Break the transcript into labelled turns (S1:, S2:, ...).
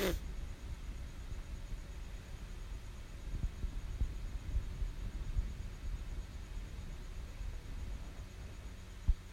S1: Yeah.